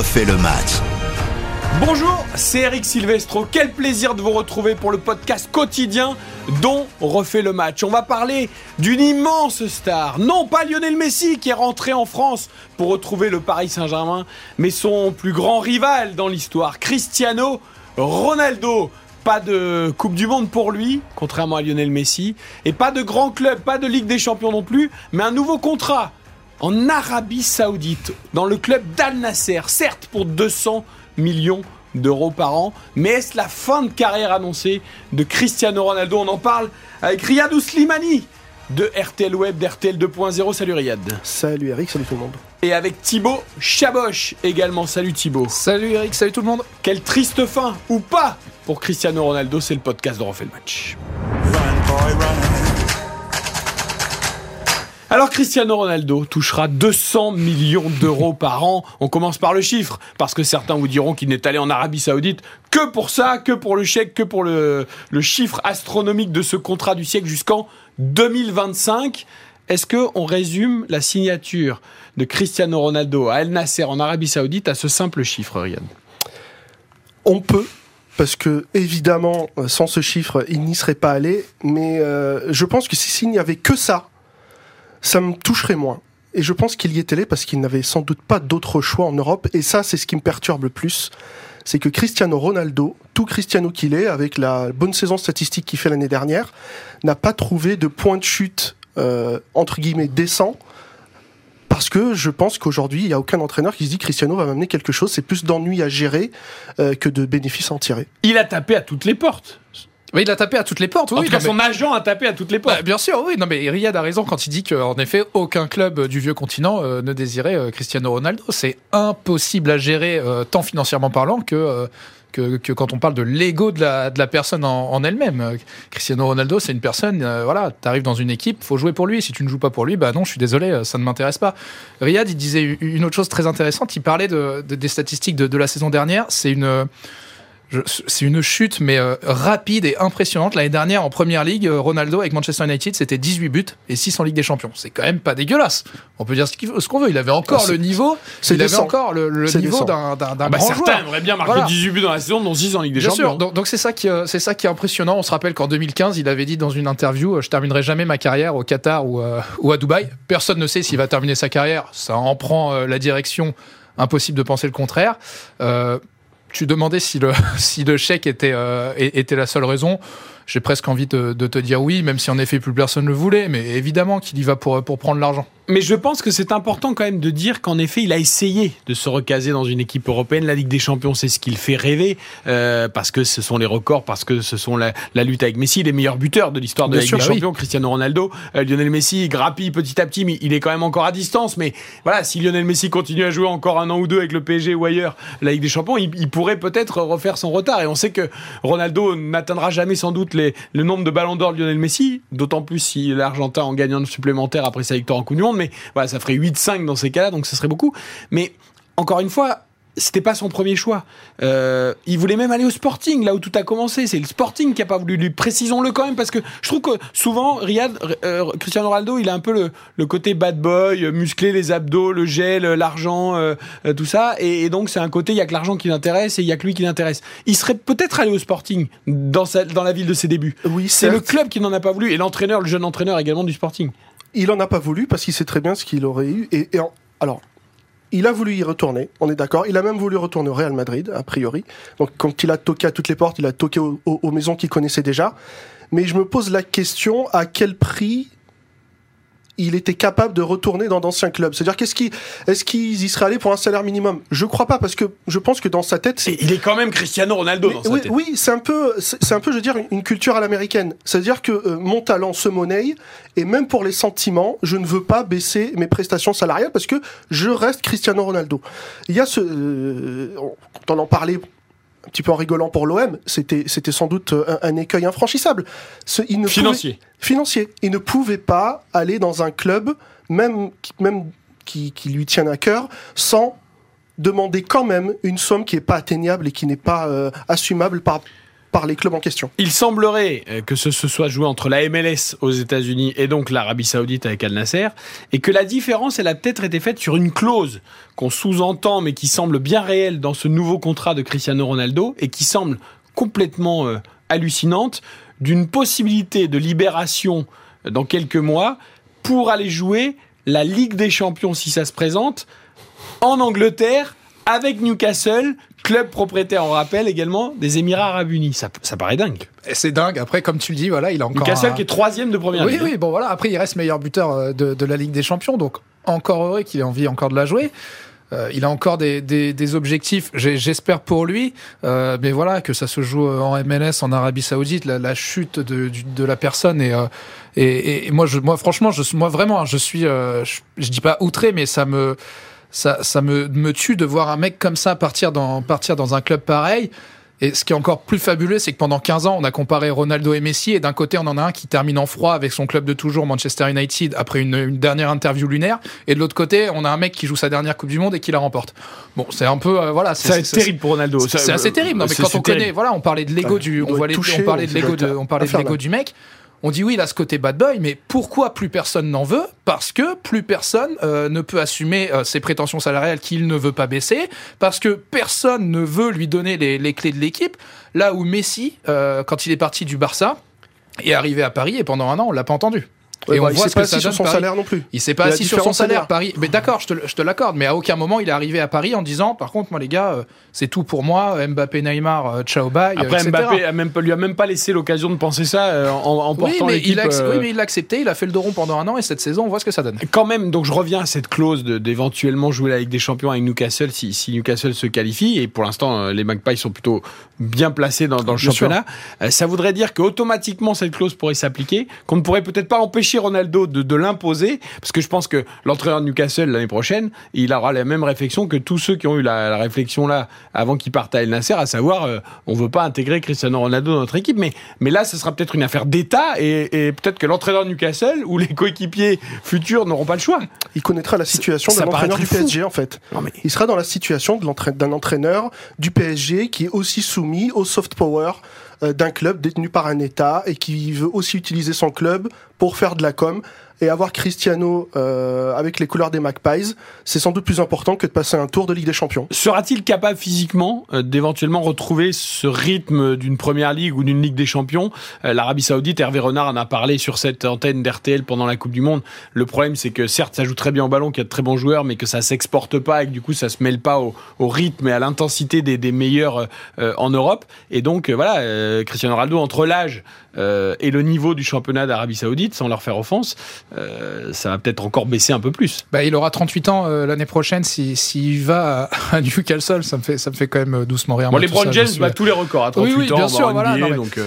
refait le match. Bonjour, c'est Eric Silvestro. Quel plaisir de vous retrouver pour le podcast quotidien dont refait le match. On va parler d'une immense star. Non pas Lionel Messi qui est rentré en France pour retrouver le Paris Saint-Germain, mais son plus grand rival dans l'histoire, Cristiano Ronaldo. Pas de Coupe du Monde pour lui, contrairement à Lionel Messi, et pas de grand club, pas de Ligue des Champions non plus, mais un nouveau contrat en Arabie Saoudite, dans le club d'Al Nasser, certes pour 200 millions d'euros par an. Mais est-ce la fin de carrière annoncée de Cristiano Ronaldo? On en parle avec Riyad Ouslimani de RTL Web, d'RTL 2.0. Salut Riyad. Salut Eric, salut tout le monde. Et avec Thibaut Chaboch également. Salut Thibaut. Salut Eric, salut tout le monde. Quelle triste fin, ou pas, pour Cristiano Ronaldo? C'est le podcast de Refait le Match. Alors Cristiano Ronaldo touchera 200 millions d'euros par an. On commence par le chiffre, parce que certains vous diront qu'il n'est allé en Arabie Saoudite que pour ça, que pour le chèque, que pour le, chiffre astronomique de ce contrat du siècle jusqu'en 2025. Est-ce que on résume la signature de Cristiano Ronaldo à El Nasser en Arabie Saoudite à ce simple chiffre, Riyad? On peut, parce que évidemment, sans ce chiffre, il n'y serait pas allé. Mais euh, je pense que s'il n'y avait que ça, ça me toucherait moins. Et je pense qu'il y était allé parce qu'il n'avait sans doute pas d'autre choix en Europe. Et ça, c'est ce qui me perturbe le plus. C'est que Cristiano Ronaldo, tout Cristiano qu'il est, avec la bonne saison statistique qu'il fait l'année dernière, n'a pas trouvé de point de chute, euh, entre guillemets, décent. Parce que je pense qu'aujourd'hui, il n'y a aucun entraîneur qui se dit Cristiano va m'amener quelque chose. C'est plus d'ennui à gérer euh, que de bénéfices à en tirer. Il a tapé à toutes les portes. Oui, il a tapé à toutes les portes. En Oui, tout cas, mais- son agent a tapé à toutes les portes. Bah, bien sûr, oui. Non, mais Riyad a raison quand il dit qu'en effet, aucun club du vieux continent euh, ne désirait euh, Cristiano Ronaldo. C'est impossible à gérer, euh, tant financièrement parlant que, euh, que, que quand on parle de l'ego de la, de la personne en, en elle-même. Euh, Cristiano Ronaldo, c'est une personne, euh, voilà, t'arrives dans une équipe, faut jouer pour lui. Si tu ne joues pas pour lui, bah non, je suis désolé, euh, ça ne m'intéresse pas. Riyad, il disait une autre chose très intéressante. Il parlait de, de- des statistiques de la saison dernière. C'est une. Je- C'est une chute, mais euh, rapide et impressionnante. L'année dernière, en première ligue, euh, Ronaldo avec Manchester United, c'était 18 buts et 6 en Ligue des Champions. C'est quand même pas dégueulasse. On peut dire ce qu'on veut. Il avait encore Ah, le niveau. c'est Il avait encore le, le niveau d'un d'un- d'un Ah bah, grand certains joueur. aimeraient bien marquer Voilà. 18 buts dans la saison, dont 6 en Ligue des Bien Champions. sûr. Donc donc c'est ça qui euh, c'est ça qui est impressionnant. On se rappelle qu'en 2015, il avait dit dans une interview, euh, je terminerai jamais ma carrière au Qatar ou, euh, ou à Dubaï. Personne ne sait s'il va terminer sa carrière. Ça en prend euh, la direction. Impossible de penser le contraire. Euh, tu demandais si le, si le chèque était, euh, était la seule raison. J'ai presque envie de, de te dire oui, même si en effet plus personne ne le voulait. Mais évidemment qu'il y va pour, pour prendre l'argent. Mais je pense que c'est important quand même de dire qu'en effet, il a essayé de se recaser dans une équipe européenne. La Ligue des Champions, c'est ce qui le fait rêver, euh, parce que ce sont les records, parce que ce sont la, la lutte avec Messi, les meilleurs buteurs de l'histoire de Bien la Ligue sûr, des bah oui. Champions, Cristiano Ronaldo, euh, Lionel Messi, il grappille petit à petit, mais il est quand même encore à distance. Mais voilà, si Lionel Messi continue à jouer encore un an ou deux avec le PSG ou ailleurs, la Ligue des Champions, il, il pourrait peut-être refaire son retard. Et on sait que Ronaldo n'atteindra jamais sans doute les, le nombre de ballons d'or de Lionel Messi, d'autant plus si l'Argentin en gagne un supplémentaire après sa victoire en Coupe du Monde. Mais voilà, ça ferait 8-5 dans ces cas-là, donc ce serait beaucoup. Mais encore une fois, c'était pas son premier choix. Euh, il voulait même aller au Sporting, là où tout a commencé. C'est le Sporting qui a pas voulu lui. Précisons-le quand même, parce que je trouve que souvent, Riyad, euh, Cristiano Ronaldo, il a un peu le, le côté bad boy, euh, musclé, les abdos, le gel, l'argent, euh, tout ça. Et, et donc, c'est un côté, il y a que l'argent qui l'intéresse et il y a que lui qui l'intéresse. Il serait peut-être allé au Sporting dans, sa, dans la ville de ses débuts. Oui, C'est le club qui n'en a pas voulu et l'entraîneur, le jeune entraîneur également du Sporting. Il en a pas voulu parce qu'il sait très bien ce qu'il aurait eu. Et, et en- alors, il a voulu y retourner, on est d'accord. Il a même voulu retourner au Real Madrid, a priori. Donc, quand il a toqué à toutes les portes, il a toqué au- au- aux maisons qu'il connaissait déjà. Mais je me pose la question à quel prix il était capable de retourner dans d'anciens clubs. C'est-à-dire, qu'est-ce qui, est-ce qu'ils y seraient allés pour un salaire minimum? Je crois pas parce que je pense que dans sa tête, c'est il est quand même Cristiano Ronaldo mais dans sa oui, tête. oui, c'est un peu, c'est un peu, je veux dire, une culture à l'américaine. C'est-à-dire que euh, mon talent se monnaie, et même pour les sentiments, je ne veux pas baisser mes prestations salariales parce que je reste Cristiano Ronaldo. Il y a ce, euh, quand on en parlait un petit peu en rigolant pour l'OM, c'était, c'était sans doute euh, un, un écueil infranchissable. Ce, il ne pouvait- Financier. financier. Il ne pouvait pas aller dans un club, même, qui- même qui, qui lui tienne à cœur, sans demander quand même une somme qui n'est pas atteignable et qui n'est pas euh, assumable par, par les clubs en question. Il semblerait euh, que ce soit joué entre la MLS aux États-Unis et donc l'Arabie Saoudite avec Al Nasser, et que la différence, elle a peut-être été faite sur une clause qu'on sous-entend, mais qui semble bien réelle dans ce nouveau contrat de Cristiano Ronaldo et qui semble complètement euh, hallucinante, d'une possibilité de libération euh, dans quelques mois pour aller jouer la Ligue des Champions si ça se présente en Angleterre avec Newcastle, club propriétaire, on rappelle également, des Émirats Arabes Unis. Ça, ça paraît dingue. C'est dingue. Après, comme tu le dis, voilà, il a encore. Newcastle un- qui est troisième de première Oui, ligue. oui, bon voilà. Après, il reste meilleur buteur euh, de, de la Ligue des Champions, donc encore heureux qu'il ait envie encore de la jouer. Euh, il a encore des, des, des objectifs, j'espère pour lui, euh, mais voilà, que ça se joue en MLS, en Arabie Saoudite, la, la chute de, de la personne et, euh, et, moi, je, moi, franchement, je, moi vraiment, hein, je suis, je, je dis pas outré, mais ça me, ça, ça me, me tue de voir un mec comme ça partir dans, partir dans un club pareil. Et ce qui est encore plus fabuleux, c'est que pendant 15 ans, on a comparé Ronaldo et Messi, et d'un côté, on en a un qui termine en froid avec son club de toujours, Manchester United, après une, une dernière interview lunaire, et de l'autre côté, on a un mec qui joue sa dernière Coupe du Monde et qui la remporte. Bon, c'est un peu, euh, voilà, c'est Ça va être c'est- terrible pour Ronaldo. c'est assez euh, terrible. Non, mais quand on connaît, voilà, on parlait de l'ego Ouais, du, on, voit les- on parlait de l'ego on parlait de l'ego du mec. On dit oui, il a ce côté bad boy, mais pourquoi plus personne n'en veut? Parce que plus personne euh, ne peut assumer euh, ses prétentions salariales qu'il ne veut pas baisser, parce que personne ne veut lui donner les, clés de l'équipe. Là où Messi, euh, quand il est parti du Barça, est arrivé à Paris et pendant un an, on l'a pas entendu. Ouais, et bah, on il voit ce pas que ça assis sur donne son Paris. salaire non plus. Il s'est pas Il assis sur son salaire. Paris. Mais d'accord, je te, l'accorde. Mais à aucun moment il est arrivé à Paris en disant, par contre, moi les gars, euh, c'est tout pour moi. Mbappé, Neymar, euh, ciao bye. Après, etc. Mbappé a même lui a même pas laissé l'occasion de penser ça euh, en, en Oui portant mais, l'équipe. il a, ac- euh, oui, mais il l'a accepté. Il a fait le dos rond pendant un an et cette saison, on voit ce que ça donne. Quand même, donc je reviens à cette clause d'éventuellement jouer la Ligue des Champions avec Newcastle si, si Newcastle se qualifie. Et pour l'instant, les Magpies sont plutôt bien placés dans, dans le Bien championnat. Ça voudrait dire qu'automatiquement cette clause pourrait s'appliquer, qu'on ne pourrait peut-être pas empêcher Ronaldo de, de l'imposer, parce que je pense que l'entraîneur de Newcastle l'année prochaine, il aura la même réflexion que tous ceux qui ont eu la, la réflexion là avant qu'il parte à El Nasser, à savoir euh, on veut pas intégrer Cristiano Ronaldo dans notre équipe. Mais, mais là, ce sera peut-être une affaire d'État et, et peut-être que l'entraîneur de Newcastle ou les coéquipiers futurs n'auront pas le choix. Il connaîtra la situation de l'entraîneur du fou. PSG en fait. Non, mais- Il sera dans la situation d'un entraîneur du PSG qui est aussi soumis au soft power d'un club détenu par un État et qui veut aussi utiliser son club pour faire de la com. Et avoir Cristiano euh, avec les couleurs des Magpies, c'est sans doute plus important que de passer un tour de Ligue des Champions. Sera-t-il capable physiquement euh, d'éventuellement retrouver ce rythme d'une première ligue ou d'une ligue des champions? Euh, L'Arabie Saoudite, Hervé Renard en a parlé sur cette antenne d'RTL pendant la Coupe du Monde. Le problème, c'est que certes, ça joue très bien au ballon, qu'il y a de très bons joueurs, mais que ça s'exporte pas et que du coup, ça se mêle pas au, au rythme et à l'intensité des, des meilleurs euh, en Europe. Et donc, euh, voilà, euh, Cristiano Ronaldo, entre l'âge et le niveau du championnat d'Arabie Saoudite, sans leur faire offense, euh, ça va peut-être encore baisser un peu plus. Bah, il aura 38 ans euh, l'année prochaine s'il s'il va à, Newcastle. Ça me fait, ça me fait quand même euh, doucement rire. Bon, les Brown James suis- bat tous les records à 38 Oui, oui, ans bien en sûr, voilà, NBA, non, mais- donc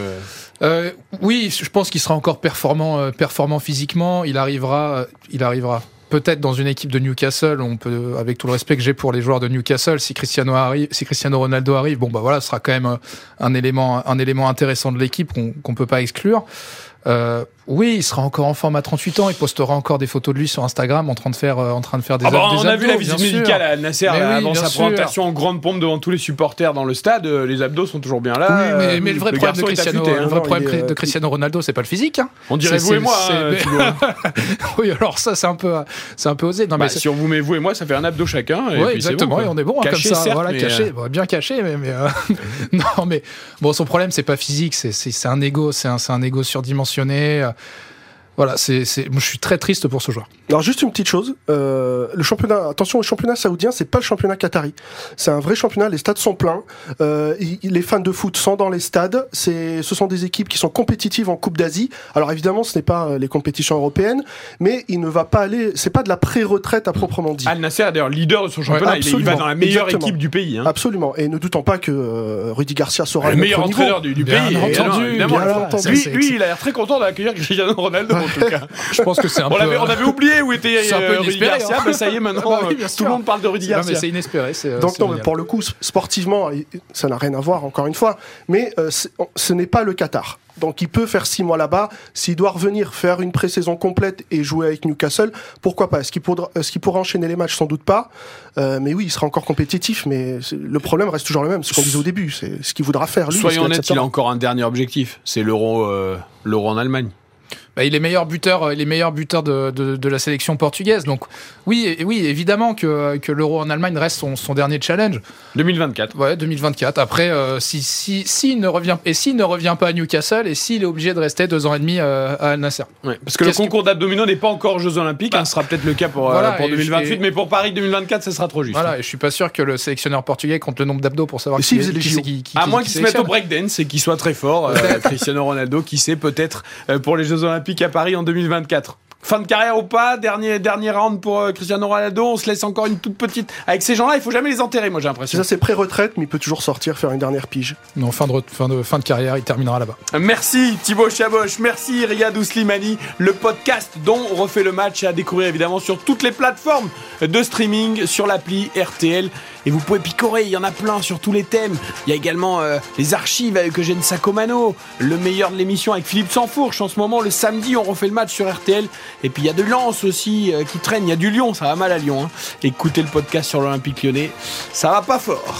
euh, oui, je pense qu'il sera encore performant, performant physiquement. Il arrivera, il arrivera. Peut-être dans une équipe de Newcastle, on peut, avec tout le respect que j'ai pour les joueurs de Newcastle, si Cristiano arrive, si Cristiano Ronaldo arrive, bon bah voilà, ce sera quand même un élément, un élément intéressant de l'équipe qu'on qu'on peut pas exclure. Euh, oui, il sera encore en forme à 38 ans. Il postera encore des photos de lui sur Instagram en train de faire, euh, en train de faire des. Ah bah, des on a abdos, vu la visite médicale à Nasser là, oui, avant sa sûr. présentation en grande pompe devant tous les supporters dans le stade. euh, Les abdos sont toujours bien là. Oui, mais, euh, mais le vrai problème de Cristiano, affûté, le vrai non, problème il est, de euh, Cristiano Ronaldo, c'est pas le physique. hein. On dirait vous et moi. hein, oui, alors ça, c'est un peu, c'est un peu osé. Non, Bah, mais si on vous met vous et moi, ça fait un abdo chacun. et Ouais, puis c'est exactement. bon, et on est bon hein, Caché, comme ça, certes, voilà, mais, caché, euh, bien caché, mais, euh, non, mais bon, son problème c'est pas physique, c'est un ego, c'est un c'est un ego surdimensionné. Euh, Voilà, c'est c'est, moi, je suis très triste pour ce joueur. Alors juste une petite chose, euh, le championnat, attention, le championnat saoudien, c'est pas le championnat qatari. C'est un vrai championnat. Les stades sont pleins. Euh, les fans de foot sont dans les stades. C'est, ce sont des équipes qui sont compétitives en Coupe d'Asie. Alors évidemment, ce n'est pas euh, les compétitions européennes, mais il ne va pas aller. C'est pas de la pré-retraite à proprement dit. Al Nasser est d'ailleurs leader de son championnat. il, est- il va dans la meilleure Exactement. équipe du pays. hein. Absolument. Et ne doutons pas que euh, Rudy Garcia sera Le meilleur enteneur du, du Bien pays. entendu, évidemment, évidemment. bien entendu. Lui, lui, il a l'air très content d'accueillir Cristiano Ronaldo. En tout cas. Je pense que c'est un On, peu. avait, on avait oublié où était C'est un peu euh, Rudy Garcia. hein. Bah, ça y est, maintenant, Ah bah oui, tout le monde parle de Rudy Non, mais Garcia. c'est inespéré. Donc non, mais pour le coup, sportivement, ça n'a rien à voir, encore une fois. Mais euh, ce n'est pas le Qatar. Donc il peut faire six mois là-bas. S'il doit revenir faire une pré-saison complète et jouer avec Newcastle, pourquoi pas? Est-ce qu'il pourra, enchaîner les matchs? Sans doute pas. Euh, mais oui, il sera encore compétitif. Mais le problème reste toujours le même, ce qu'on disait au début. C'est ce qu'il voudra faire. Lui, Soyons honnêtes, il a encore un dernier objectif. C'est l'euro euh, l'euro en Allemagne. Bah, il est meilleur buteur, euh, il est meilleur buteur de, de, de la sélection portugaise. Donc oui, oui, évidemment que, que l'Euro en Allemagne reste son, son dernier challenge. 2024. Ouais, 2024. Après, euh, si, si, s'il ne revient et s'il ne revient pas à Newcastle et s'il est obligé de rester deux ans et demi euh, à Al Nasser. Ouais, parce que le que- concours d'abdominaux n'est pas encore aux Jeux Olympiques. Bah, hein, ce sera peut-être le cas pour, euh, voilà, pour et je- 2028, et- mais pour Paris 2024, ce sera trop juste. Voilà, et je suis pas sûr que le sélectionneur portugais compte le nombre d'abdos pour savoir Et qui, les qui qui, qui- À moins qui qu'il se mette au breakdance et qu'il soit très fort, euh, Cristiano Ronaldo, qui sait peut-être euh, pour les Jeux Olympiques à Paris en 2024. Fin de carrière ou pas, dernier, dernier round pour euh, Cristiano Ronaldo, on se laisse encore une toute petite. Avec ces gens-là, il faut jamais les enterrer, moi j'ai C'est l'impression. ça, c'est pré-retraite, mais il peut toujours sortir, faire une dernière pige. Non, fin de, fin, de, fin de carrière, il terminera là-bas. Merci Thibaut Chaboch, merci Riyad Ouslimani. Le podcast dont on refait le match est à découvrir évidemment sur toutes les plateformes de streaming, sur l'appli RTL. Et vous pouvez picorer, il y en a plein sur tous les thèmes. Il y a également euh, les archives avec Eugène Sacomano, le meilleur de l'émission avec Philippe Sansfourche. En ce moment, le samedi, on refait le match sur RTL. Et puis il y a de Lens aussi euh, qui traîne, il y a du Lyon, ça va mal à Lyon. hein. Écoutez le podcast sur l'Olympique lyonnais, ça va pas fort.